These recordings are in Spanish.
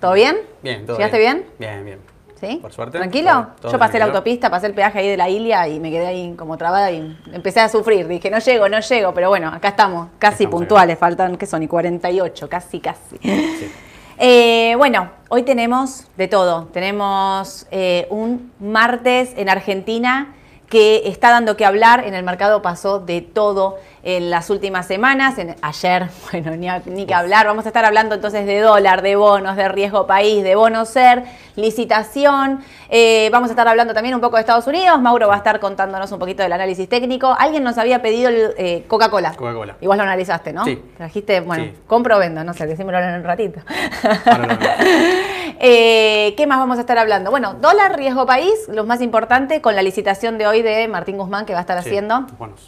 ¿Todo bien? Bien, todo ¿Llegaste bien. bien? Bien, bien. ¿Sí? Por suerte. ¿Tranquilo? Todo- todo Yo pasé la autopista, pasé el peaje ahí de la Ilia y me quedé ahí como trabada y empecé a sufrir. Dije, no llego, no llego, pero bueno, acá estamos, casi Estamos puntuales, faltan, ¿qué son? Y 48, casi, casi. Eh, bueno, hoy tenemos de todo. Tenemos eh, un martes en Argentina que está dando que hablar. En el mercado pasó de todo en las últimas semanas. En- ayer, bueno, ni, a- ni que hablar. Vamos a estar hablando entonces de dólar, de bonos, de riesgo país, de bono ser, licitación. Eh, vamos a estar hablando también un poco de Estados Unidos. Mauro va a estar contándonos un poquito del análisis técnico. Alguien nos había pedido el, eh, Coca-Cola. Coca-Cola. Igual lo analizaste, ¿no? Sí. Trajiste, bueno, Sí. compro o vendo, no sé, decímelo en un ratito. Ahora lo vemos. Eh, ¿Qué más vamos a estar hablando? Bueno, dólar, riesgo país, lo más importante con la licitación de hoy de Martín Guzmán que va a estar Sí, haciendo.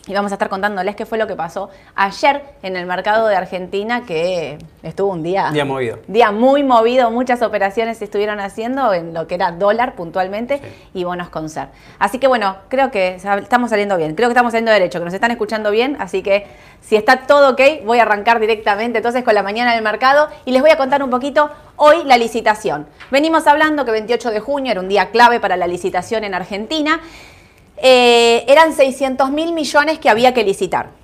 Y vamos a estar contándoles qué fue lo que pasó ayer en el mercado de Argentina, que estuvo un día... Día movido. Día muy movido, muchas operaciones se estuvieron haciendo en lo que era dólar puntualmente Sí. y bonos con ser. Así que bueno, creo que estamos saliendo bien, creo que estamos saliendo derecho, que nos están escuchando bien, así que si está todo ok, voy a arrancar directamente entonces con la mañana del mercado y les voy a contar un poquito hoy la licitación. Venimos hablando que 28 de junio era un día clave para la licitación en Argentina. Eh, eran 600 mil millones que había que licitar.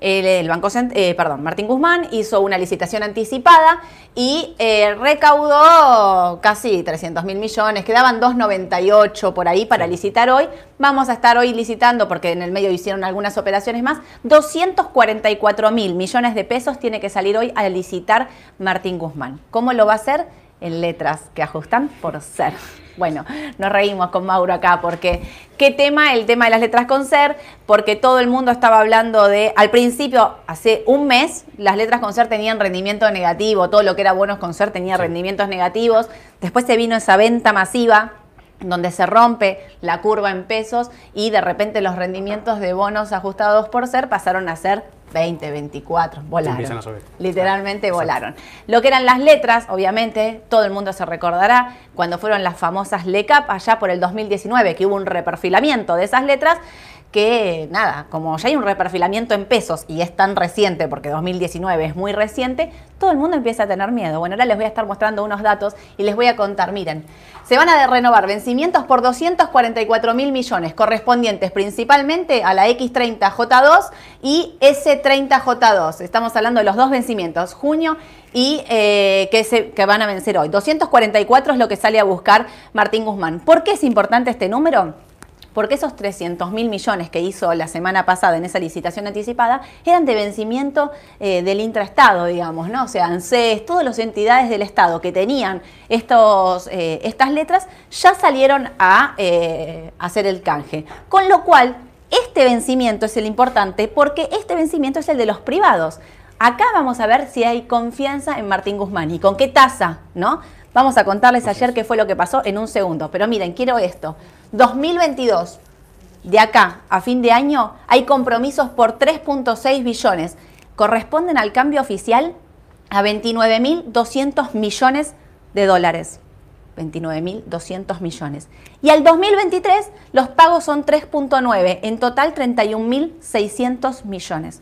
El, Banco eh, perdón, Martín Guzmán hizo una licitación anticipada y eh, recaudó casi 300 mil millones, quedaban 2,98 por ahí para licitar hoy. Vamos a estar hoy licitando, porque en el medio hicieron algunas operaciones más, 244 mil millones de pesos tiene que salir hoy a licitar Martín Guzmán. ¿Cómo lo va a hacer? En letras que ajustan por ser. Bueno, nos reímos con Mauro acá porque qué tema, el tema de las letras con ser, porque todo el mundo estaba hablando de, al principio, hace un mes, las letras con ser tenían rendimiento negativo, todo lo que era bonos con ser tenía Sí. rendimientos negativos, después se vino esa venta masiva donde se rompe la curva en pesos y de repente los rendimientos de bonos ajustados por ser pasaron a ser 20, 24, volaron. A subir. Literalmente volaron. Lo que eran las letras, obviamente, todo el mundo se recordará cuando fueron las famosas LECAP allá por el 2019, que hubo un reperfilamiento de esas letras que nada, como ya hay un reperfilamiento en pesos y es tan reciente, porque 2019 es muy reciente, todo el mundo empieza a tener miedo. Bueno, ahora les voy a estar mostrando unos datos y les voy a contar, miren, se van a renovar vencimientos por 244 mil millones, correspondientes principalmente a la X30J2 y S30J2. Estamos hablando de los dos vencimientos, junio y eh, que, se, que van a vencer hoy. 244 es lo que sale a buscar Martín Guzmán. ¿Por qué es importante este número? Porque esos 300 mil millones que hizo la semana pasada en esa licitación anticipada eran de vencimiento eh, del intraestado, digamos, ¿no? O sea, ANSES, todas las entidades del Estado que tenían estos, eh, estas letras ya salieron a eh, hacer el canje. Con lo cual, este vencimiento es el importante porque este vencimiento es el de los privados. Acá vamos a ver si hay confianza en Martín Guzmán y con qué tasa, ¿no? Vamos a contarles ayer qué fue lo que pasó en un segundo. Pero miren, quiero esto. 2022, de acá a fin de año, hay compromisos por 3.6 billones. Corresponden al cambio oficial a 29.200 millones de dólares. 29.200 millones. Y al 2023 los pagos son 3.9, en total 31.600 millones.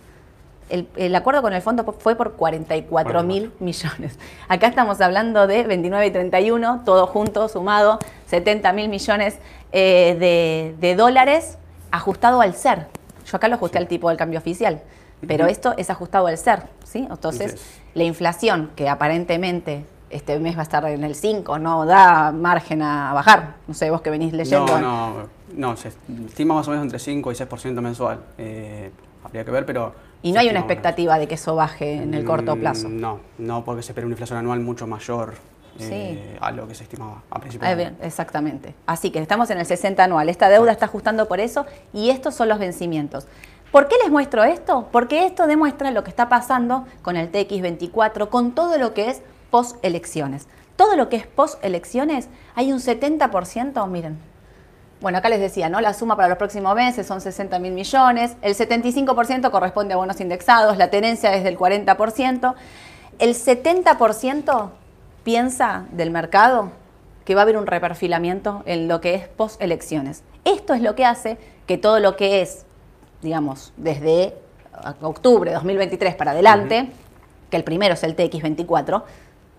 El, el acuerdo con el fondo fue por 44 mil millones. Acá estamos hablando de 29 y 31, todo junto, sumado, 70 mil millones eh, de, de dólares ajustado al ser. Yo acá lo ajusté al tipo del cambio oficial, pero esto es ajustado al ser, ¿sí? Entonces, la inflación, que aparentemente este mes va a estar en el 5, no da margen a bajar. No sé, vos que venís leyendo. No, no, no, se estima más o menos entre 5 y 6% mensual. Eh, habría que ver, pero... Y no hay una expectativa de que eso baje en el corto Mm, plazo. No, no, porque se espera una inflación anual mucho mayor Sí. eh, a lo que se estimaba a principios Ah, bien, exactamente. Así que estamos en el 60 anual. Esta deuda está ajustando por eso y estos son los vencimientos. ¿Por qué les muestro esto? Porque esto demuestra lo que está pasando con el TX24, con todo lo que es post-elecciones. Todo lo que es post-elecciones, hay un 70%, miren. Bueno, acá les decía, ¿no? La suma para los próximos meses son 60 mil millones, el 75% corresponde a bonos indexados, la tenencia es del 40%, el 70% piensa del mercado que va a haber un reperfilamiento en lo que es post-elecciones. Esto es lo que hace que todo lo que es, digamos, desde octubre de 2023 para adelante, que el primero es el TX24,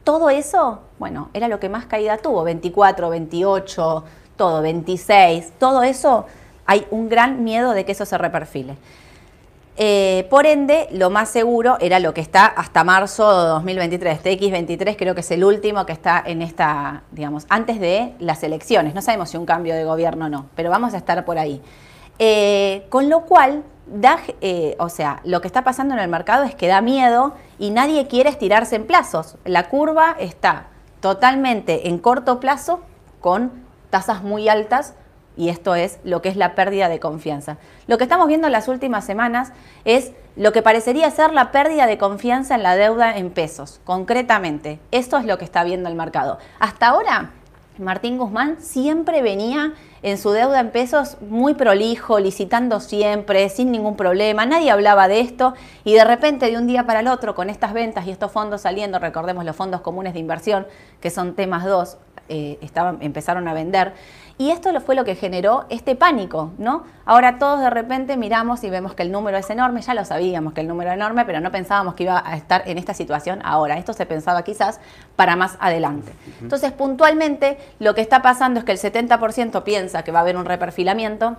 Todo eso, bueno, era lo que más caída tuvo, 24, 28, todo, 26, todo eso, hay un gran miedo de que eso se reperfile. Eh, por ende, lo más seguro era lo que está hasta marzo de 2023. TX23 creo que es el último que está en esta, digamos, antes de las elecciones. No sabemos si un cambio de gobierno o no, pero vamos a estar por ahí. Eh, con lo cual, da, eh, o sea, lo que está pasando en el mercado es que da miedo y nadie quiere estirarse en plazos. La curva está totalmente en corto plazo con tasas muy altas y esto es lo que es la pérdida de confianza. Lo que estamos viendo en las últimas semanas es lo que parecería ser la pérdida de confianza en la deuda en pesos, concretamente. Esto es lo que está viendo el mercado. Hasta ahora, Martín Guzmán siempre venía en su deuda en pesos muy prolijo, licitando siempre, sin ningún problema, nadie hablaba de esto y de repente de un día para el otro con estas ventas y estos fondos saliendo, recordemos los fondos comunes de inversión, que son temas 2, eh, estaban, empezaron a vender. Y esto fue lo que generó este pánico, ¿no? Ahora todos de repente miramos y vemos que el número es enorme, ya lo sabíamos que el número era enorme, pero no pensábamos que iba a estar en esta situación ahora. Esto se pensaba quizás para más adelante. Entonces, puntualmente, lo que está pasando es que el 70% piensa que va a haber un reperfilamiento,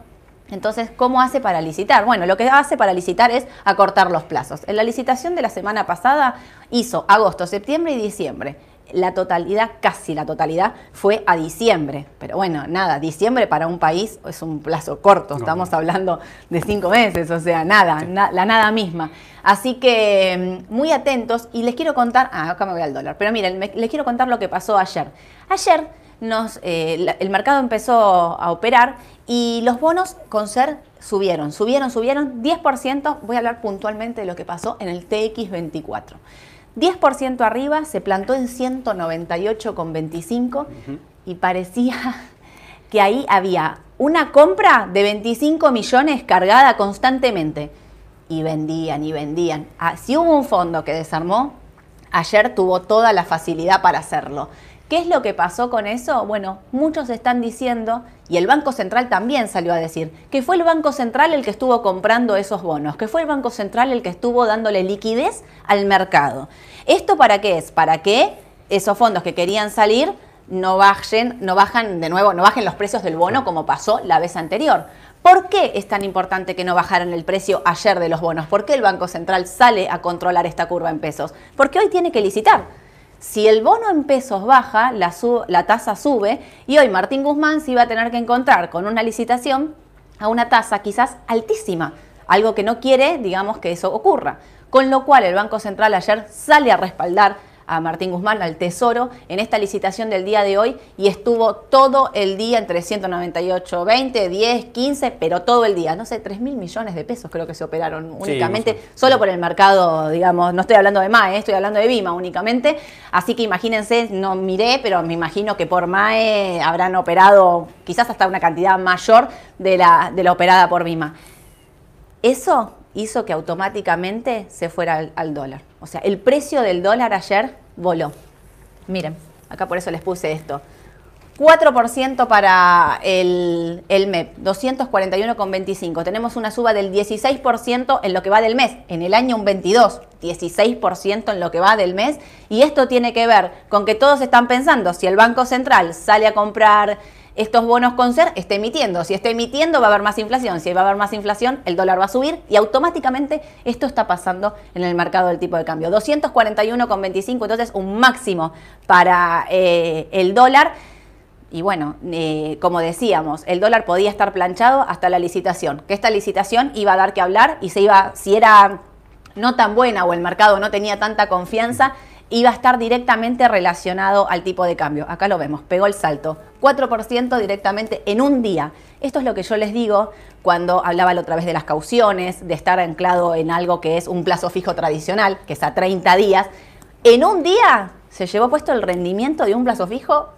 entonces, ¿cómo hace para licitar? Bueno, lo que hace para licitar es acortar los plazos. En la licitación de la semana pasada hizo agosto, septiembre y diciembre la totalidad, casi la totalidad, fue a diciembre. Pero bueno, nada, diciembre para un país es un plazo corto, estamos hablando de cinco meses, o sea, nada, la nada misma. Así que mm, muy atentos y les quiero contar, ah, acá me voy al dólar, pero miren, les quiero contar lo que pasó ayer. Ayer nos, eh, el mercado empezó a operar y los bonos con ser subieron, subieron, subieron 10%. Voy a hablar puntualmente de lo que pasó en el TX24. 10% arriba, se plantó en 198,25 y parecía que ahí había una compra de 25 millones cargada constantemente. Y vendían y vendían. Ah, si hubo un fondo que desarmó, ayer tuvo toda la facilidad para hacerlo. ¿Qué es lo que pasó con eso? Bueno, muchos están diciendo, y el Banco Central también salió a decir, que fue el Banco Central el que estuvo comprando esos bonos, que fue el Banco Central el que estuvo dándole liquidez al mercado. ¿Esto para qué es? Para que esos fondos que querían salir no bajen, no bajan de nuevo, no bajen los precios del bono como pasó la vez anterior. ¿Por qué es tan importante que no bajaran el precio ayer de los bonos? ¿Por qué el Banco Central sale a controlar esta curva en pesos? Porque hoy tiene que licitar. Si el bono en pesos baja, la, tasa sube y hoy Martín Guzmán se iba a tener que encontrar con una licitación a una tasa quizás altísima, algo que no quiere, digamos, que eso ocurra. Con lo cual el Banco Central ayer sale a respaldar a Martín Guzmán, al Tesoro, en esta licitación del día de hoy y estuvo todo el día entre 198, 20, 10, 15, pero todo el día. No sé, 3 mil millones de pesos creo que se operaron únicamente, solo por el mercado, digamos, no estoy hablando de MAE, estoy hablando de BIMA únicamente. Así que imagínense, no miré, pero me imagino que por MAE habrán operado quizás hasta una cantidad mayor de la, de la operada por BIMA. Eso hizo que automáticamente se fuera al, dólar. O sea, el precio del dólar ayer voló. Miren, acá por eso les puse esto. 4% para el, el MEP, 241,25. Tenemos una suba del 16% en lo que va del mes. En el año un 22, 16% en lo que va del mes. Y esto tiene que ver con que todos están pensando, si el Banco Central sale a comprar estos bonos con ser esté emitiendo. Si está emitiendo va a haber más inflación. Si va a haber más inflación, el dólar va a subir y automáticamente esto está pasando en el mercado del tipo de cambio. 241,25, entonces un máximo para eh, el dólar. Y bueno, eh, como decíamos, el dólar podía estar planchado hasta la licitación, que esta licitación iba a dar que hablar y se iba, si era no tan buena o el mercado no tenía tanta confianza, iba a estar directamente relacionado al tipo de cambio. Acá lo vemos, pegó el salto. 4% directamente en un día. Esto es lo que yo les digo cuando hablaba la otra vez de las cauciones, de estar anclado en algo que es un plazo fijo tradicional, que es a 30 días. En un día se llevó puesto el rendimiento de un plazo fijo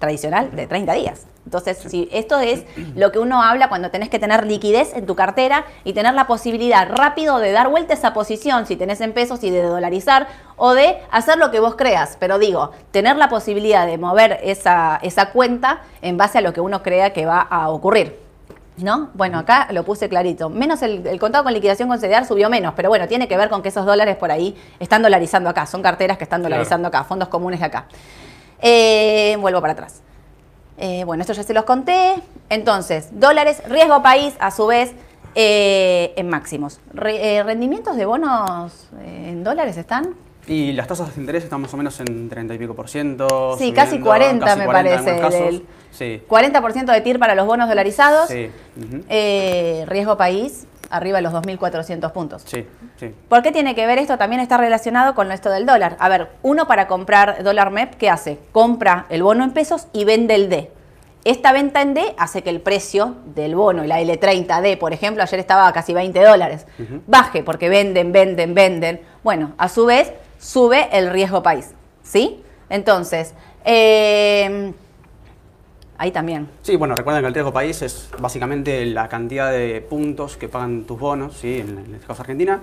tradicional de 30 días. Entonces, si esto es lo que uno habla cuando tenés que tener liquidez en tu cartera y tener la posibilidad rápido de dar vuelta a esa posición, si tenés en pesos y de dolarizar, o de hacer lo que vos creas. Pero digo, tener la posibilidad de mover esa, esa cuenta en base a lo que uno crea que va a ocurrir. ¿No? Bueno, acá lo puse clarito. Menos el, el contado con liquidación con CDR subió menos, pero bueno, tiene que ver con que esos dólares por ahí están dolarizando acá. Son carteras que están Claro. dolarizando acá, fondos comunes de acá. Eh, vuelvo para atrás. Eh, bueno, esto ya se los conté. Entonces, dólares, riesgo país, a su vez, eh, en máximos. Re- eh, ¿Rendimientos de bonos en dólares están? Y las tasas de interés están más o menos en 30 y pico por ciento. Sí, casi subiendo, 40 casi me 40 en parece. del- Sí, 40% de TIR para los bonos dolarizados. sí, riesgo país, arriba de los 2.400 puntos. sí, sí. ¿Por qué tiene que ver esto? También está relacionado con esto del dólar. A ver, uno para comprar dólar MEP, ¿qué hace? Compra el bono en pesos y vende el D. Esta venta en D hace que el precio del bono, y la L30D, por ejemplo, ayer estaba a casi 20 dólares, baje porque venden, venden, venden. Bueno, a su vez, sube el riesgo país. ¿Sí? Entonces, eh, ahí también. Sí, bueno, recuerden que el riesgo país es básicamente la cantidad de puntos que pagan tus bonos, ¿sí? en, en este caso Argentina,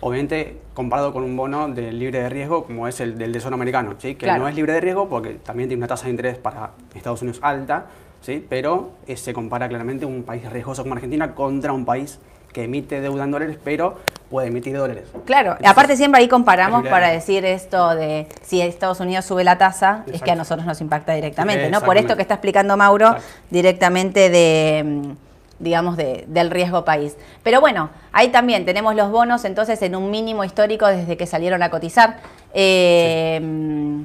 obviamente comparado con un bono de libre de riesgo como es el del Tesoro americano, ¿sí? que Claro. no es libre de riesgo porque también tiene una tasa de interés para Estados Unidos alta, ¿sí? pero eh, se compara claramente un país riesgoso como Argentina contra un país que emite deuda en dólares, pero puede emitir dólares. Claro, Entonces, aparte siempre ahí comparamos para decir esto de si Estados Unidos sube la tasa, es que a nosotros nos impacta directamente, ¿no? Por esto que está explicando Mauro Exacto. directamente de, mm, digamos, de- del riesgo país. Pero bueno, ahí también tenemos los bonos entonces en un mínimo histórico desde que salieron a cotizar. Eh, mm,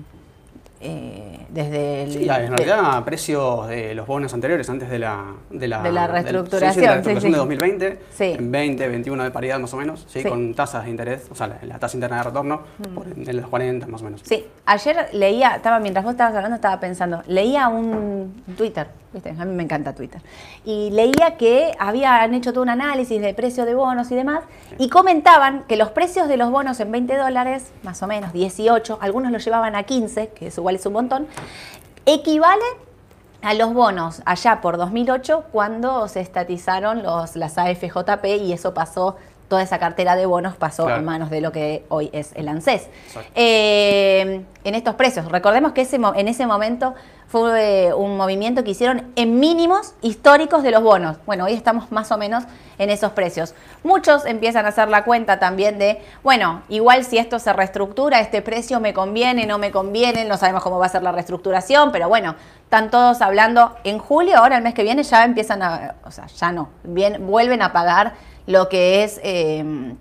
eh, desde el... Sí, en de- realidad precios de los bonos anteriores, antes de la, de la, De la del- reestructuración, sí, sí, de la sí, reestructuración sí. de 2020, Sí. en 20, 21 de paridad más o menos, ¿sí? Con tasas de interés, o sea, la, la tasa interna de retorno por en los 40 más o menos. Sí, ayer leía, estaba mientras vos estabas hablando, estaba pensando, leía un Twitter, ¿viste? A mí me encanta Twitter. Y leía que habían hecho todo un análisis de precio de bonos y demás, y comentaban que los precios de los bonos en 20 dólares, más o menos 18, algunos los llevaban a 15, que eso igual es un montón, equivale a los bonos allá por 2008 cuando se estatizaron los, las AFJP y eso pasó, toda esa cartera de bonos pasó Claro. a manos de lo que hoy es el ANSES. Eh, en estos precios, recordemos que ese, en ese momento fue un movimiento que hicieron en mínimos históricos de los bonos. Bueno, hoy estamos más o menos en esos precios. Muchos empiezan a hacer la cuenta también de, bueno, igual si esto se reestructura, este precio me conviene, no me conviene, no sabemos cómo va a ser la reestructuración, pero bueno, están todos hablando en julio, ahora el mes que viene ya empiezan a, o sea, ya no, bien, vuelven a pagar lo que es eh,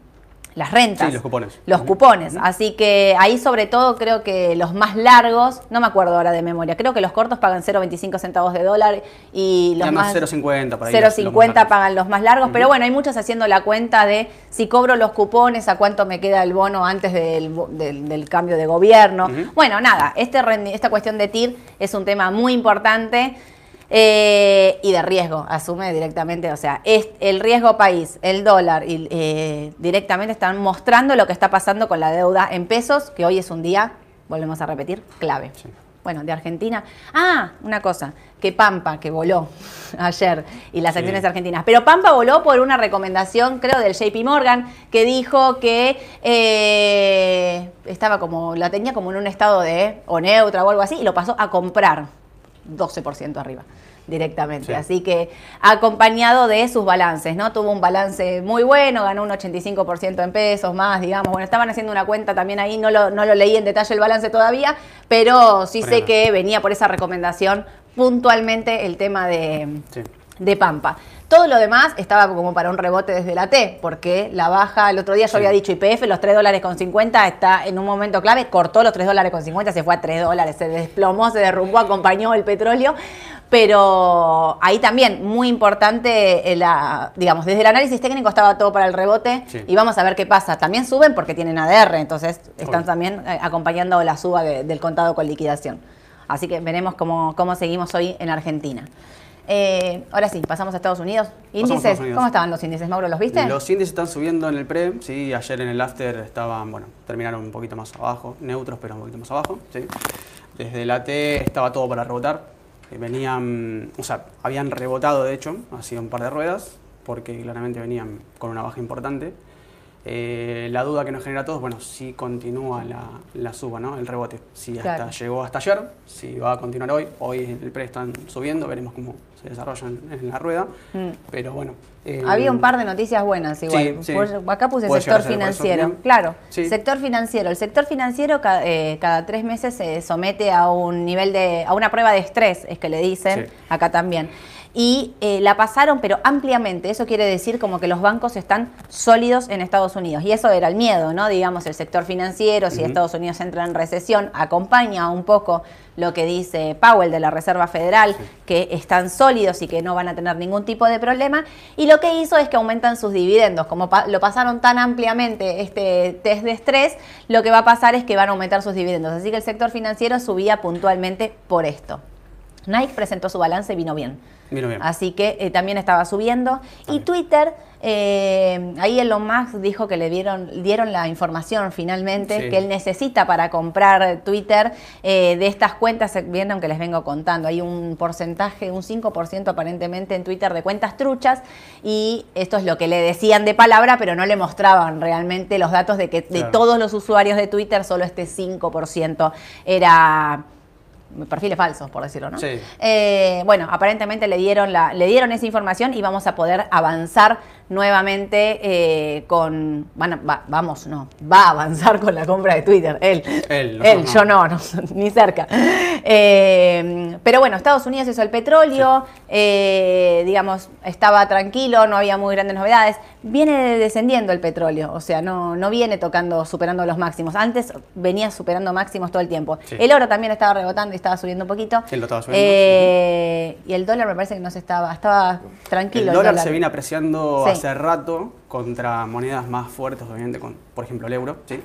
las rentas. Sí, los cupones. Los cupones. Así que ahí sobre todo creo que los más largos, no me acuerdo ahora de memoria, creo que los cortos pagan 0,25 centavos de dólar y los Y además más... 0,50 por ahí. los- los más 0,50 largos. pagan los más largos, pero bueno, hay muchos haciendo la cuenta de si cobro los cupones, a cuánto me queda el bono antes del, del- del cambio de gobierno. Bueno, nada, este esta cuestión de TIR es un tema muy importante. Eh, y de riesgo, asume directamente, o sea, es el riesgo país, el dólar, y, eh, directamente están mostrando lo que está pasando con la deuda en pesos, que hoy es un día, volvemos a repetir, clave. Sí. Bueno, de Argentina. Ah, una cosa, que Pampa, que voló ayer, y las Sí. acciones argentinas. Pero Pampa voló por una recomendación, creo, del JP Morgan, que dijo que eh, estaba como, la tenía como en un estado de o neutra o algo así, y lo pasó a comprar 12% arriba directamente. Sí. Así que acompañado de sus balances, ¿no? Tuvo un balance muy bueno, ganó un 85% en pesos más, digamos. Bueno, estaban haciendo una cuenta también ahí, no lo, no lo leí en detalle el balance todavía, pero sí sé que venía por esa recomendación puntualmente el tema de, Sí. de Pampa. Todo lo demás estaba como para un rebote desde la T, porque la baja, el otro día yo Sí. había dicho IPF, los 3 dólares con 50 está en un momento clave, cortó los 3 dólares con 50, se fue a 3 dólares, se desplomó, se derrumbó, acompañó el petróleo, pero ahí también muy importante, eh, la, digamos, desde el análisis técnico estaba todo para el rebote Sí. y vamos a ver qué pasa. También suben porque tienen ADR, entonces están también eh, acompañando la suba de- del contado con liquidación. Así que veremos cómo, cómo seguimos hoy en Argentina. Eh, ahora sí, pasamos a Estados Unidos. Índices, Unidos. ¿cómo estaban los índices, Mauro? ¿Los viste? Los índices están subiendo en el pre, sí, ayer en el after estaban, bueno, terminaron un poquito más abajo, neutros, pero un poquito más abajo, sí. Desde la T estaba todo para rebotar, eh, venían, o sea, habían rebotado de hecho, hacía un par de ruedas, porque claramente venían con una baja importante. Eh, la duda que nos genera a todos, bueno, si continúa la, la suba, ¿no? El rebote. Si hasta Claro. llegó hasta ayer, si va a continuar hoy. Hoy el pre están subiendo, veremos cómo se desarrolla en, la rueda. Mm. Pero bueno. eh, Había un par de noticias buenas igual. Sí, sí. Acá puse Puede sector eso financiero. Claro, Sí. sector financiero. El sector financiero ca- eh, cada tres meses se somete a un nivel de, a una prueba de estrés, es que le dicen, acá también. Y eh, la pasaron, pero ampliamente. Eso quiere decir como que los bancos están sólidos en Estados Unidos. Y eso era el miedo, ¿no? Digamos, el sector financiero, si. Estados Unidos entra en recesión, acompaña un poco lo que dice Powell de la Reserva Federal, que están sólidos y que no van a tener ningún tipo de problema. Y lo que hizo es que aumentan sus dividendos. Como pa- lo pasaron tan ampliamente este test de estrés, lo que va a pasar es que van a aumentar sus dividendos. Así que el sector financiero subía puntualmente por esto. Nike presentó su balance y vino bien. Vino bien. Así que eh, también estaba subiendo. Y. Twitter, eh, ahí Elon Musk dijo que le dieron, dieron la información finalmente Sí. que él necesita para comprar Twitter eh, de estas cuentas, eh, vieron que les vengo contando. Hay un porcentaje, un 5% aparentemente en Twitter de cuentas truchas y esto es lo que le decían de palabra, pero no le mostraban realmente los datos de que de todos los usuarios de Twitter solo este 5% era perfiles falsos, por decirlo, ¿no? Sí. Eh, bueno, aparentemente le dieron, la, le dieron esa información y vamos a poder avanzar nuevamente eh, con... van a- va- vamos, no, va a avanzar con la compra de Twitter. Él, Él, yo no, no, ni cerca. Eh, pero bueno, Estados Unidos hizo el petróleo, eh, digamos, estaba tranquilo, no había muy grandes novedades. Viene descendiendo el petróleo, o sea, no, no viene tocando, superando los máximos. Antes venía superando máximos todo el tiempo. Sí. El oro también estaba rebotando y estaba subiendo un poquito. Él lo estaba subiendo. Y el dólar me parece que no se estaba, estaba tranquilo. El dólar se viene apreciando Sí. Hace rato contra monedas más fuertes, obviamente, con, por ejemplo el euro, ¿sí?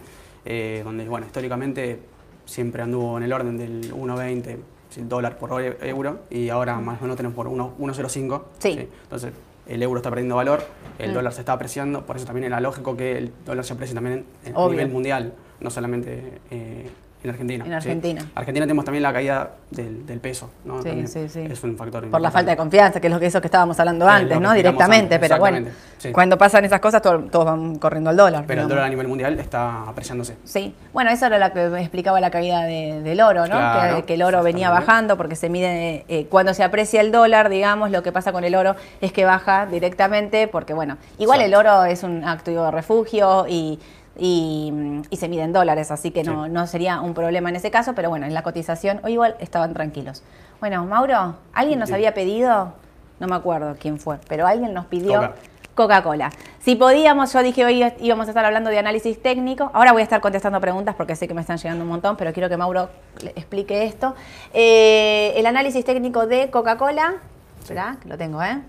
Eh, donde bueno, históricamente siempre anduvo en el orden del 1,20 sí, dólar por e- euro y ahora más o menos tenemos por 1 1,05. Sí. Entonces el euro está perdiendo valor, el Mm. dólar se está apreciando, por eso también era lógico que el dólar se aprecie también a nivel mundial, no solamente eh, en Argentina. En ¿sí? Argentina. Argentina tenemos también la caída del, del peso, ¿no? Sí, sí, sí. Es un factor Por la falta de confianza, que es lo que eso que estábamos hablando antes, ¿no? Directamente, antes, pero bueno, sí. cuando pasan esas cosas todo- todos van corriendo al dólar. Pero el dólar a nivel mundial está apreciándose. Sí, bueno, eso era lo que explicaba la caída de- del oro, ¿no? Claro, que, que el oro venía bajando porque se mide, eh, cuando se aprecia el dólar, digamos, lo que pasa con el oro es que baja directamente porque, bueno, igual el oro es un activo de refugio y, y, y se mide en dólares, así que no, Sí. no sería un problema en ese caso, pero bueno, en la cotización hoy igual estaban tranquilos. Bueno, Mauro, ¿alguien nos Sí. había pedido? No me acuerdo quién fue, pero alguien nos pidió... Coca. Coca-Cola. Si podíamos, yo dije hoy íbamos a estar hablando de análisis técnico. Ahora voy a estar contestando preguntas porque sé que me están llegando un montón, pero quiero que Mauro le explique esto. Eh, el análisis técnico de Coca-Cola. Esperá, que lo tengo, ¿eh?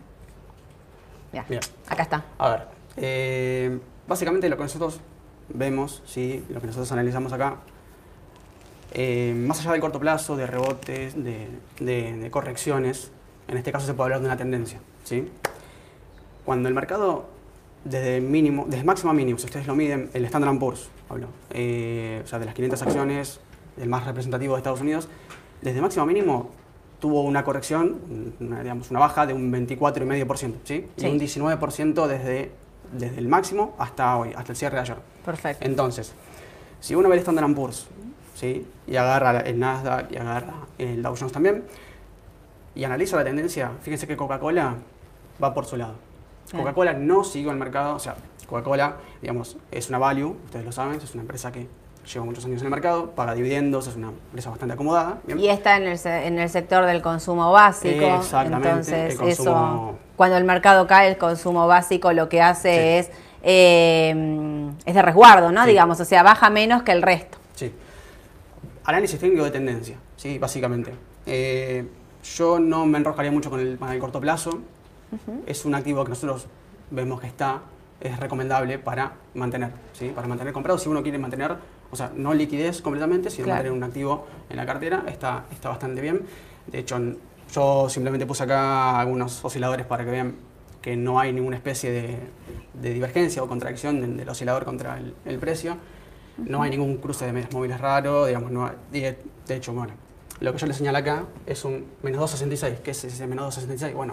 Ya, Bien. acá está. A ver, eh, básicamente lo que nosotros vemos, ¿sí? lo que nosotros analizamos acá, eh, más allá del corto plazo, de rebotes, de, de- de correcciones, en este caso se puede hablar de una tendencia. ¿sí? Cuando el mercado, desde mínimo, desde máximo a mínimo, si ustedes lo miden, el Standard Poor's, hablo, eh, o sea, de las 500 acciones, el más representativo de Estados Unidos, desde máximo a mínimo tuvo una corrección, una, digamos, una baja de un 24,5%, ¿sí? Sí. Y un 19% desde, desde el máximo hasta hoy, hasta el cierre de ayer. Perfecto. Entonces, si uno ve el Standard Poor's, ¿sí? Y agarra el Nasdaq y agarra el Dow Jones también, y analiza la tendencia, fíjense que Coca-Cola va por su lado. Coca-Cola no siguió el mercado, o sea, Coca-Cola, digamos, es una value, ustedes lo saben, es una empresa que lleva muchos años en el mercado, paga dividendos, es una empresa bastante acomodada. ¿bien? Y está en el, en el sector del consumo básico. Exactamente, Entonces, el consumo- eso, cuando el mercado cae, el consumo básico lo que hace Sí. es, eh, es de resguardo, ¿no? Sí. Digamos, o sea, baja menos que el resto. Sí. Análisis técnico de tendencia, sí, básicamente. Eh, yo no me enroscaría mucho con el, con el corto plazo. Es un activo que nosotros vemos que está, es recomendable para mantener, ¿sí? Para mantener comprado, si uno quiere mantener, o sea, no liquidez completamente, sino Claro. mantener un activo en la cartera, está, está bastante bien. De hecho, yo simplemente puse acá algunos osciladores para que vean que no hay ninguna especie de, de divergencia o contradicción del, del oscilador contra el, el precio. No hay ningún cruce de medios móviles raro, digamos, no hay- de, de hecho, bueno, lo que yo les señalo acá es un menos 266. ¿Qué es ese menos 266? Bueno,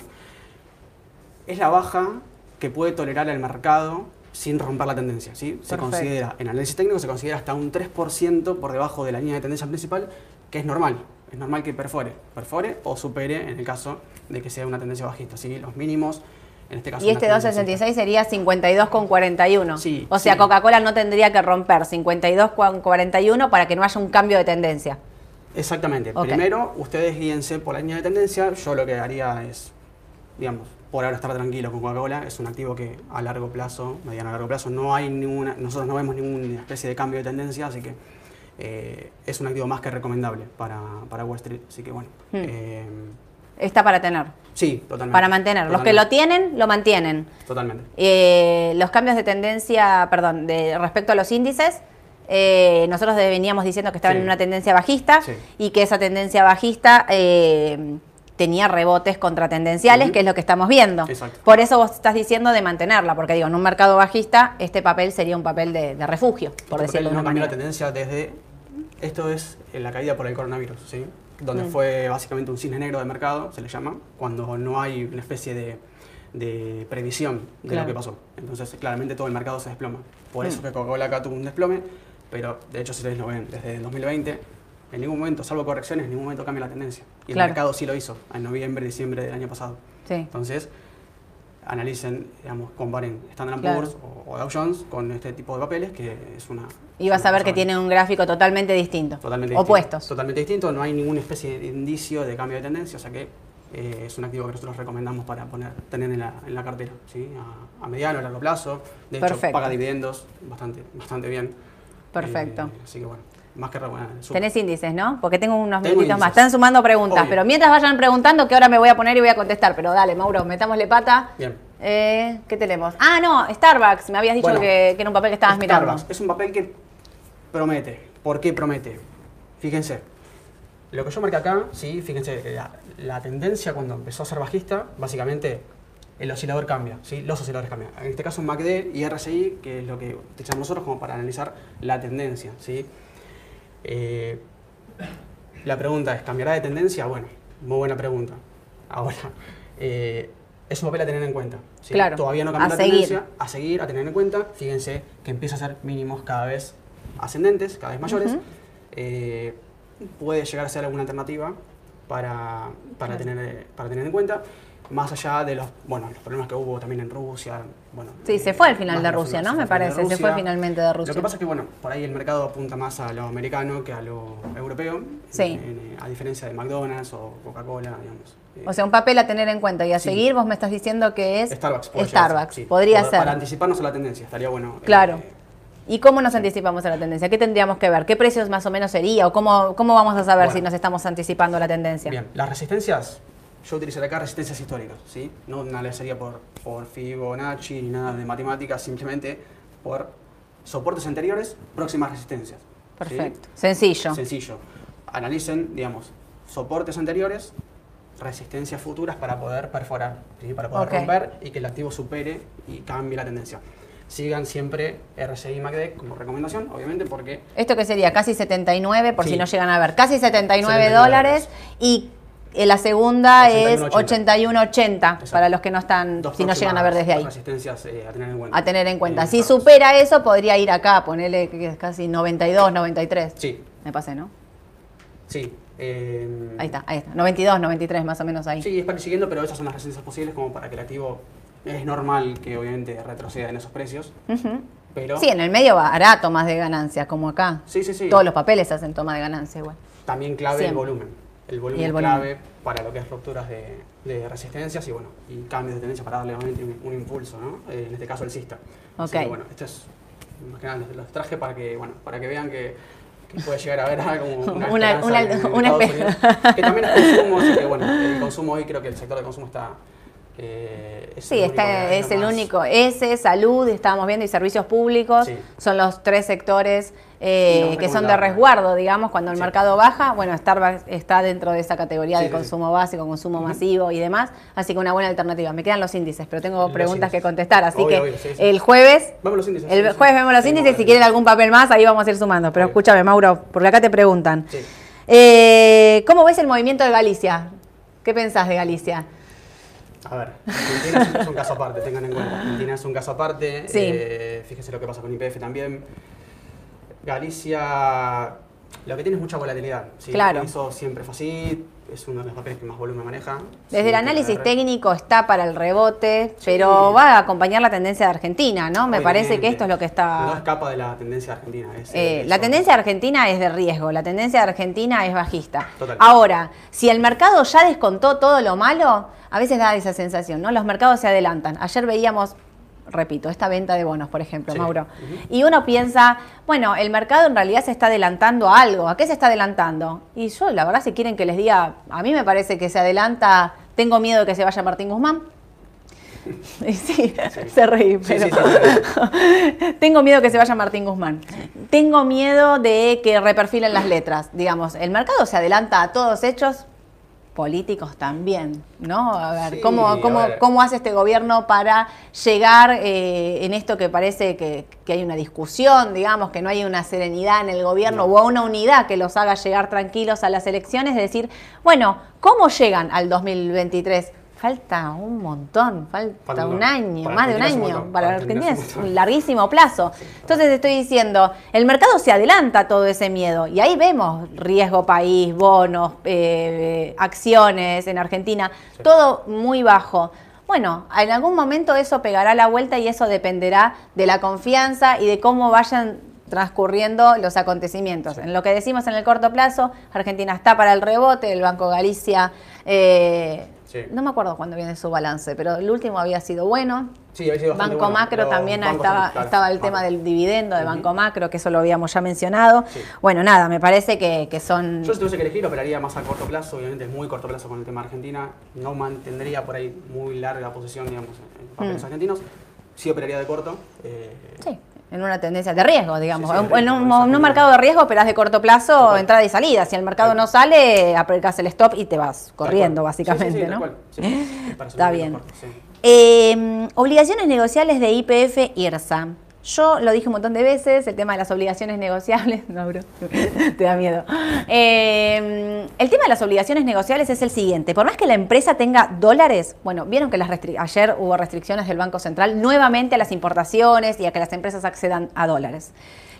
es la baja que puede tolerar el mercado sin romper la tendencia. ¿sí? Se considera, en análisis técnico se considera hasta un 3% por debajo de la línea de tendencia principal, que es normal. Es normal que perfore, perfore o supere en el caso de que sea una tendencia bajista. ¿sí? Los mínimos, en este caso. Y este tendencia 266 sería 52,41. Sí, o sea, sí. Coca-Cola no tendría que romper 52,41 para que no haya un cambio de tendencia. Exactamente. Primero, ustedes guíense por la línea de tendencia. Yo lo que haría es, digamos, por ahora estar tranquilo con Coca-Cola. Es un activo que a largo plazo, mediano a largo plazo, no hay ninguna, nosotros no vemos ninguna especie de cambio de tendencia, así que eh, es un activo más que recomendable para, para Wall Street. Así que bueno. Hmm. eh, Está para tener, sí, totalmente. para mantener. Los que lo tienen, lo mantienen. Totalmente. Eh, los cambios de tendencia, perdón, de respecto a los índices, eh, nosotros veníamos diciendo que estaban Sí. en una tendencia bajista Sí. y que esa tendencia bajista eh, tenía rebotes contratendenciales, Ujú. que es lo que estamos viendo. Exacto. Por eso vos estás diciendo de mantenerla, porque digo, en un mercado bajista, este papel sería un papel de, de refugio, por Este decirlo de una no cambió la manera. tendencia desde. Esto es en la caída por el coronavirus, ¿sí? Donde Mm. fue básicamente un cisne negro de mercado, se le llama, cuando no hay una especie de, de previsión de Claro. lo que pasó. Entonces, claramente todo el mercado se desploma. Por Mm. eso que Coca-Cola acá tuvo un desplome, pero de hecho, si ustedes lo ven desde el 2020, en ningún momento, salvo correcciones, en ningún momento cambia la tendencia. Y el mercado sí lo hizo, en noviembre, diciembre del año pasado. Sí. Entonces, analicen, digamos, comparen Standard Claro. Poor's o, Dow Jones con este tipo de papeles, que es una... Y vas a ver que cosa tiene un gráfico totalmente distinto. totalmente Opuestos. distinto. Totalmente distinto, no hay ninguna especie de indicio de cambio de tendencia, o sea que eh, es un activo que nosotros recomendamos para poner, tener en la, en la cartera, ¿sí? a, a mediano, a largo plazo. De hecho, Perfecto. paga dividendos bastante, bastante bien. Perfecto. Eh, así que bueno, más que súper. Tenés índices, ¿no? Porque tengo unos Tengo minutitos más. Están sumando preguntas, Obvio. pero mientras vayan preguntando, que ahora me voy a poner y voy a contestar. Pero dale, Mauro, metámosle pata. Bien. Eh, ¿Qué tenemos? Ah, no, Starbucks. Me habías dicho Bueno, que, que era un papel que estabas mirando. Starbucks es un papel que promete. ¿Por qué promete? Fíjense, lo que yo marqué acá, sí, fíjense, la, la tendencia cuando empezó a ser bajista, básicamente el oscilador cambia, ¿sí? los osciladores cambian. En este caso MACD y RSI, que es lo que utilizamos nosotros como para analizar la tendencia. ¿sí? Eh, la pregunta es, ¿cambiará de tendencia? Bueno, muy buena pregunta. Ahora, eh, es un papel a tener en cuenta. ¿sí? Claro, Todavía no cambió a la seguir. tendencia, a seguir, a tener en cuenta. Fíjense que empieza a ser mínimos cada vez ascendentes, cada vez mayores. Eh, puede llegar a ser alguna alternativa para, para, tener, para tener en cuenta. Más allá de los, bueno, los problemas que hubo también en Rusia. Bueno, Sí, eh, se fue al final de Rusia, ¿no? Me parece. Se fue finalmente de Rusia. Lo que pasa es que, bueno, por ahí el mercado apunta más a lo americano que a lo europeo. Sí. en- en- a diferencia de McDonald's o Coca-Cola, digamos. Eh, O sea, un papel a tener en cuenta y a Sí. seguir, vos me estás diciendo que es Starbucks. Starbucks. sí. Podría Por- ser. Para anticiparnos a la tendencia, estaría bueno. eh, Claro. ¿Y cómo nos anticipamos a la tendencia? ¿Qué tendríamos que ver? ¿Qué precios más o menos sería? ¿O cómo, cómo vamos a saber Bueno. si nos estamos anticipando a la tendencia? Bien, las resistencias, yo utilizaré acá resistencias históricas, ¿sí? No analizaría por, por Fibonacci ni nada de matemáticas, simplemente por soportes anteriores, próximas resistencias. ¿sí? Perfecto. Sencillo. Sencillo. Analicen, digamos, soportes anteriores, resistencias futuras para poder perforar, ¿sí? para poder romper y que el activo supere y cambie la tendencia. Sigan siempre RSI y MACD como recomendación, obviamente, porque ¿Esto qué sería? Casi 79, por Sí. si no llegan a ver. Casi 79, 79 dólares. Y eh, la segunda es 81.80. 81.80 Exacto. para los que no están, dos si no llegan a ver desde ahí. eh, a tener en cuenta. A tener en cuenta. Eh, Si supera eso, podría ir acá, ponerle que es casi 92, 93. Sí, Me pasé, ¿no? sí. eh, Ahí está, ahí está. 92, 93, más o menos ahí. Sí, es para ir siguiendo, pero esas son las resistencias posibles como para que el activo es normal que obviamente retroceda en esos precios, pero Sí, en el medio hará tomas de ganancias, como acá. sí, sí, sí. Todos los papeles hacen toma de ganancia igual. también clave Siempre. el volumen. El volumen Y el volumen. clave para lo que es rupturas de, de resistencias y bueno, y cambios de tendencia para darle un, un impulso, ¿no? Eh, en este caso el cista. Así Ok. que, bueno, esto es más que nada los- los traje para que, bueno, para que vean que, que puede llegar a haber algo como una, Una- que también es consumo, así que bueno, el consumo hoy creo que el sector de consumo está eh, es Sí, el único está, que es el más- único. Ese, salud, estábamos viendo, y servicios públicos. Sí. Son los tres sectores eh, Sí, que son de resguardo, digamos, cuando el Sí. mercado baja. Bueno, Starbucks está dentro de esa categoría de consumo básico, consumo masivo y demás. Así que una buena alternativa. Me quedan los índices, pero tengo Los preguntas que contestar. Así Obvio, que obvio, el jueves Vamos a los índices. el jueves vemos los índices, si quieren algún papel más, ahí vamos a ir sumando. Pero escúchame, Mauro, porque acá te preguntan. Eh, ¿Cómo ves el movimiento de Galicia? ¿Qué pensás de Galicia? A ver, Argentina es un caso aparte, tengan en cuenta. Argentina es un caso aparte. Sí. Eh, fíjese lo que pasa con IPF también. Galicia, lo que tiene es mucha volatilidad. ¿sí? Claro. Hizo siempre fácil, es uno de los papeles que más volumen maneja. Desde el análisis técnico está para el rebote, Sí. pero va a acompañar la tendencia de Argentina, ¿no? Me parece que esto es lo que No está... escapa de la tendencia argentina. es, Eh, eh, la tendencia de Argentina es de riesgo, la tendencia de Argentina es bajista. Total. Ahora, si el mercado ya descontó todo lo malo, a veces da esa sensación, ¿no? Los mercados se adelantan. Ayer veíamos, repito, esta venta de bonos, por ejemplo, Sí. Mauro. Y uno piensa, bueno, el mercado en realidad se está adelantando a algo. ¿A qué se está adelantando? Y yo, la verdad, si quieren que les diga, a mí me parece que se adelanta, tengo miedo de que se vaya Martín Guzmán. Y sí, se reí, Sí, pero... sí, Tengo miedo que se vaya Martín Guzmán. Tengo miedo de que reperfilen las letras. Digamos, el mercado se adelanta a todos hechos políticos también, ¿no? A ver, Sí, ¿cómo, a cómo, ver. cómo hace este gobierno para llegar eh, en esto que parece que, que hay una discusión, digamos, que no hay una serenidad en el gobierno No. o una unidad que los haga llegar tranquilos a las elecciones? Es decir, bueno, ¿cómo llegan al 2023? Falta un montón, falta Falta un año, más de un año. Para Para Argentina es un larguísimo plazo. Entonces estoy diciendo, el mercado se adelanta a todo ese miedo y ahí vemos riesgo país, bonos, eh, acciones en Argentina, Sí. todo muy bajo. Bueno, en algún momento eso pegará la vuelta y eso dependerá de la confianza y de cómo vayan transcurriendo los acontecimientos. En lo que decimos en el corto plazo, Argentina está para el rebote, el Banco Galicia, eh, Sí. no me acuerdo cuándo viene su balance, pero el último había sido bueno. Sí, había sido Banco bueno, Macro también estaba, estaba el tema del dividendo de. Banco Macro, que eso lo habíamos ya mencionado. Sí. Bueno, nada, me parece que, que son... Yo si tuviese que elegir operaría más a corto plazo, obviamente es muy corto plazo con el tema Argentina, no mantendría por ahí muy larga posición, digamos, en papeles Mm. argentinos, sí operaría de corto. eh, Sí, en una tendencia de riesgo, digamos. Sí, sí, de en, un, mercado de riesgo operás de corto plazo, entrada y salida. Si el mercado no sale, aplicás el stop y te vas corriendo, básicamente, ¿no? Está bien. Eh, obligaciones negociables de IPF IRSA. Yo lo dije un montón de veces, el tema de las obligaciones negociables, no, bro, te da miedo. Eh, el tema de las obligaciones negociables es el siguiente, por más que la empresa tenga dólares, bueno, vieron que las ayer hubo restricciones del Banco Central nuevamente a las importaciones y a que las empresas accedan a dólares.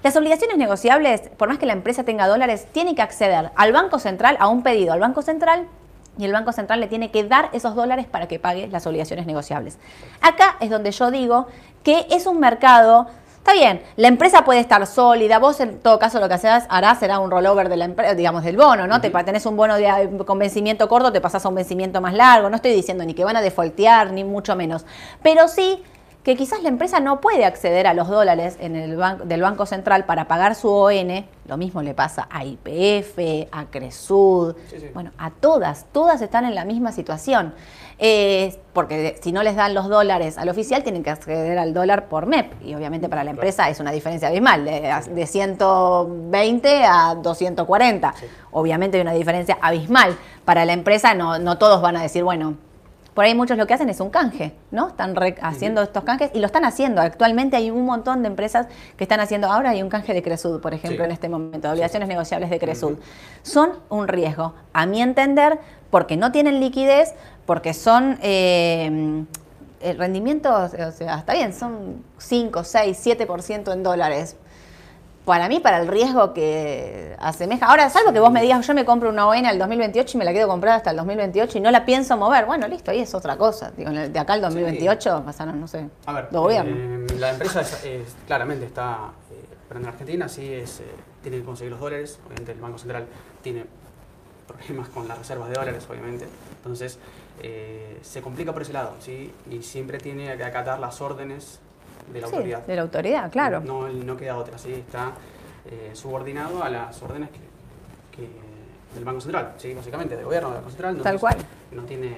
Las obligaciones negociables, por más que la empresa tenga dólares, tiene que acceder al Banco Central, a un pedido al Banco Central, y el Banco Central le tiene que dar esos dólares para que pague las obligaciones negociables. Acá es donde yo digo que es un mercado, está bien, la empresa puede estar sólida, vos en todo caso lo que haces, harás será un rollover de la empresa, digamos, del bono, ¿no? Te tenés un bono de, eh, con vencimiento corto, te pasás a un vencimiento más largo, no estoy diciendo ni que van a defaultear, ni mucho menos, pero sí que quizás la empresa no puede acceder a los dólares en el ban- del Banco Central para pagar su ON, lo mismo le pasa a IPF, a Cresud, Sí, sí. bueno, a todas, todas están en la misma situación. Eh, porque si no les dan los dólares al oficial, tienen que acceder al dólar por MEP. Y obviamente para la empresa es una diferencia abismal, de, de 120 a 240. Sí. Obviamente hay una diferencia abismal. Para la empresa no, no todos van a decir, bueno, por ahí muchos lo que hacen es un canje, ¿no? Están re- haciendo estos canjes y lo están haciendo. Actualmente hay un montón de empresas que están haciendo. Ahora hay un canje de Cresud, por ejemplo, Sí. en este momento, de obligaciones negociables de Cresud. Son un riesgo, a mi entender, porque no tienen liquidez, porque son eh, eh, rendimientos, o sea, está bien, son 5, 6, 7% en dólares. Para mí, para el riesgo que asemeja. Ahora, salvo que vos me digas, yo me compro una ON al 2028 y me la quedo comprada hasta el 2028 y no la pienso mover. Bueno, listo, ahí es otra cosa. Digo, de acá al 2028 pasaron, no sé, A ver, dos gobiernos. eh, la empresa es- es- claramente está eh, en Argentina, sí, es, eh, tiene que conseguir los dólares, obviamente el Banco Central tiene problemas con las reservas de dólares, obviamente, entonces se complica por ese lado, ¿sí? Y siempre tiene que acatar las órdenes de la Sí, autoridad. de la autoridad, claro. No, no queda otra, ¿sí? Está eh, subordinado a las órdenes que, que- del Banco Central, ¿sí? Básicamente, del gobierno del Banco Central. Tal entonces, cual. No tiene,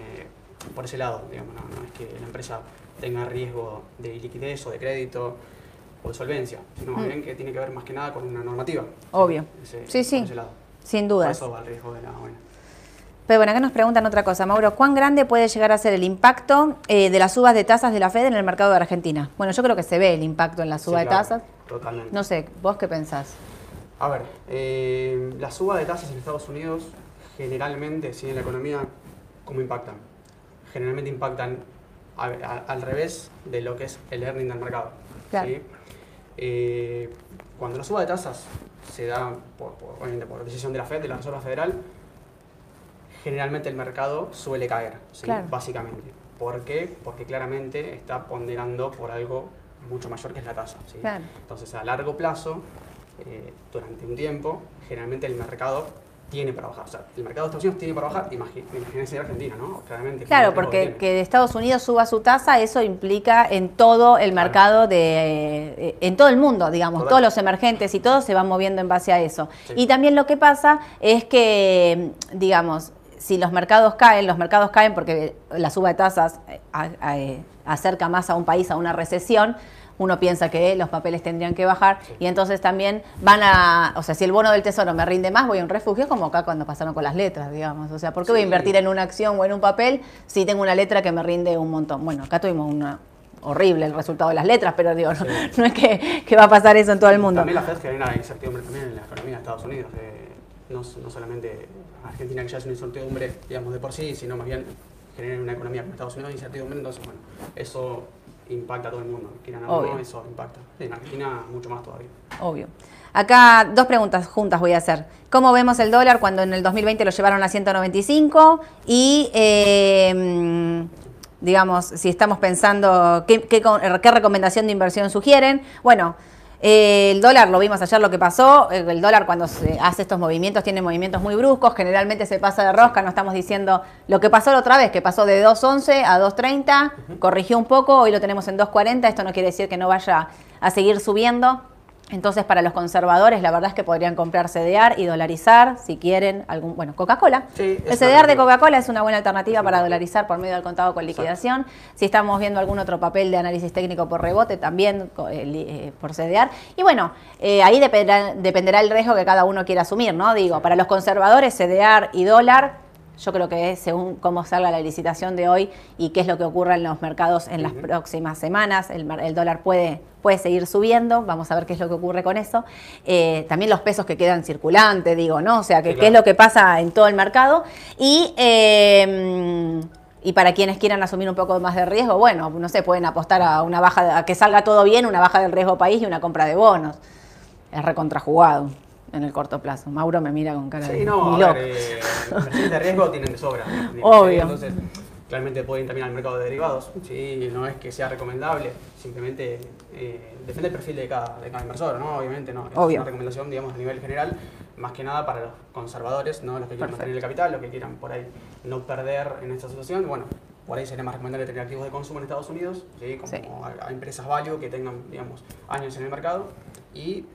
por ese lado, digamos, no, no es que la empresa tenga riesgo de liquidez o de crédito o de solvencia, sino Mm. bien que tiene que ver más que nada con una normativa. ¿sí? Obvio. Ese- Sí, sí. Por ese lado. Sin Por dudas. eso va el riesgo de la ONU. Pero bueno, acá nos preguntan otra cosa, Mauro. ¿Cuán grande puede llegar a ser el impacto eh, de las subas de tasas de la Fed en el mercado de Argentina? Bueno, yo creo que se ve el impacto en la suba Sí, de claro, tasas. Totalmente. No sé, ¿vos qué pensás? A ver, eh, la suba de tasas en Estados Unidos generalmente, sí, en la economía, ¿cómo impactan? generalmente impactan a- a- al revés de lo que es el earning del mercado. Claro. ¿sí? Eh, cuando la suba de tasas se da por, por- obviamente por decisión de la Fed, de la Reserva Federal, generalmente el mercado suele caer, ¿sí? Claro. básicamente. ¿Por qué? Porque claramente está ponderando por algo mucho mayor que es la tasa. ¿sí? Claro. Entonces, a largo plazo, eh, durante un tiempo, generalmente el mercado tiene para bajar. O sea, el mercado de Estados Unidos tiene para bajar, imagínense Argentina, ¿no? Claramente. Claro, porque que Estados Unidos suba su tasa, eso implica en todo el Claro. mercado de, eh, en todo el mundo, digamos, todos los emergentes y todos se van moviendo en base a eso. Sí. Y también lo que pasa es que, digamos, si los mercados caen, los mercados caen porque la suba de tasas eh, eh, acerca más a un país a una recesión. Uno piensa que los papeles tendrían que bajar y entonces también van a, o sea, si el bono del tesoro me rinde más, voy a un refugio como acá cuando pasaron con las letras, digamos. O sea, ¿por qué voy a invertir en una acción o en un papel si tengo una letra que me rinde un montón? Bueno, acá tuvimos una horrible el resultado de las letras, pero digo, no, es que, que va a pasar eso en todo el mundo. También la Fed genera incertidumbre también en la economía de Estados Unidos. eh, no, no solamente Argentina que ya es una incertidumbre, digamos, de por sí, sino más bien genera una economía como Estados Unidos incertidumbre, entonces, bueno, eso impacta a todo el mundo. Quieran no, eso impacta. En Argentina mucho más todavía. Obvio. Acá dos preguntas juntas voy a hacer. ¿Cómo vemos el dólar cuando en el 2020 lo llevaron a 195? Y, eh, digamos, si estamos pensando, ¿qué, qué, qué recomendación de inversión sugieren? Bueno, eh, el dólar, lo vimos ayer lo que pasó, eh, el dólar cuando se hace estos movimientos tiene movimientos muy bruscos, generalmente se pasa de rosca, no estamos diciendo lo que pasó la otra vez, que pasó de 2.11 a 2.30, corrigió un poco, hoy lo tenemos en 2.40, esto no quiere decir que no vaya a seguir subiendo. Entonces, para los conservadores, la verdad es que podrían comprar CDR y dolarizar si quieren algún. Bueno, Coca-Cola. Sí, el CDR de. Coca-Cola es una buena alternativa para dolarizar por medio del contado con liquidación. Si estamos viendo algún otro papel de análisis técnico por rebote, también eh, eh, por CDR. Y bueno, eh, ahí dependerá, dependerá el riesgo que cada uno quiera asumir, ¿no? Digo, para los conservadores, CDR y dólar. Yo creo que según cómo salga la licitación de hoy y qué es lo que ocurra en los mercados en las próximas semanas. El, el dólar puede, puede seguir subiendo, vamos a ver qué es lo que ocurre con eso. Eh, también los pesos que quedan circulantes, digo, ¿no? O sea, que, qué es lo que pasa en todo el mercado. Y, eh, y para quienes quieran asumir un poco más de riesgo, bueno, no sé, pueden apostar a una baja, a que salga todo bien, una baja del riesgo país y una compra de bonos. Es recontrajugado en el corto plazo. Mauro me mira con cara de Sí, no, "Ni a loco". ver, eh, de riesgo tienen de sobra. Obvio. Entonces, claramente pueden también al mercado de derivados. Sí, no es que sea recomendable, simplemente eh, depende del perfil de cada, de cada inversor, ¿no? Obviamente, ¿no? Es Obvio. una recomendación, digamos, a nivel general, más que nada para los conservadores, ¿no? Los que quieran Perfecto. mantener el capital, los que quieran por ahí no perder en esta situación. Bueno, por ahí sería más recomendable tener activos de consumo en Estados Unidos, ¿sí? Como Sí. A, a empresas value que tengan, digamos, años en el mercado. Y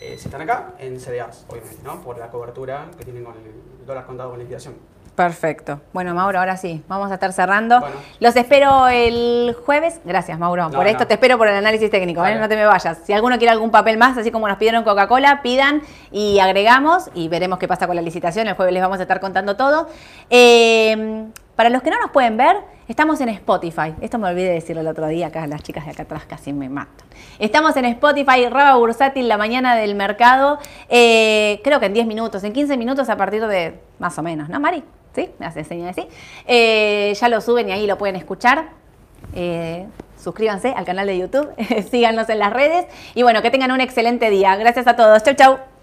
eh, si están acá, en CDRs, obviamente, ¿no? Por la cobertura que tienen con el dólar contado con liquidación. Perfecto. Bueno, Mauro, ahora sí, vamos a estar cerrando. Bueno. Los espero el jueves. Gracias, Mauro. No, por esto no. te espero por el análisis técnico, ¿eh? No te me vayas. Si alguno quiere algún papel más, así como nos pidieron Coca-Cola, pidan y agregamos y veremos qué pasa con la licitación. El jueves les vamos a estar contando todo. Eh, para los que no nos pueden ver, estamos en Spotify. Esto me olvidé decirlo el otro día, acá las chicas de acá atrás casi me matan. Estamos en Spotify, Raba Bursátil, la mañana del mercado. Eh, creo que en 10 minutos, en 15 minutos a partir de más o menos, ¿no, Mari? ¿Sí? Me hace señal de sí. Eh, ya lo suben y ahí lo pueden escuchar. Eh, suscríbanse al canal de YouTube, síganos en las redes y bueno, que tengan un excelente día. Gracias a todos. Chau, chau.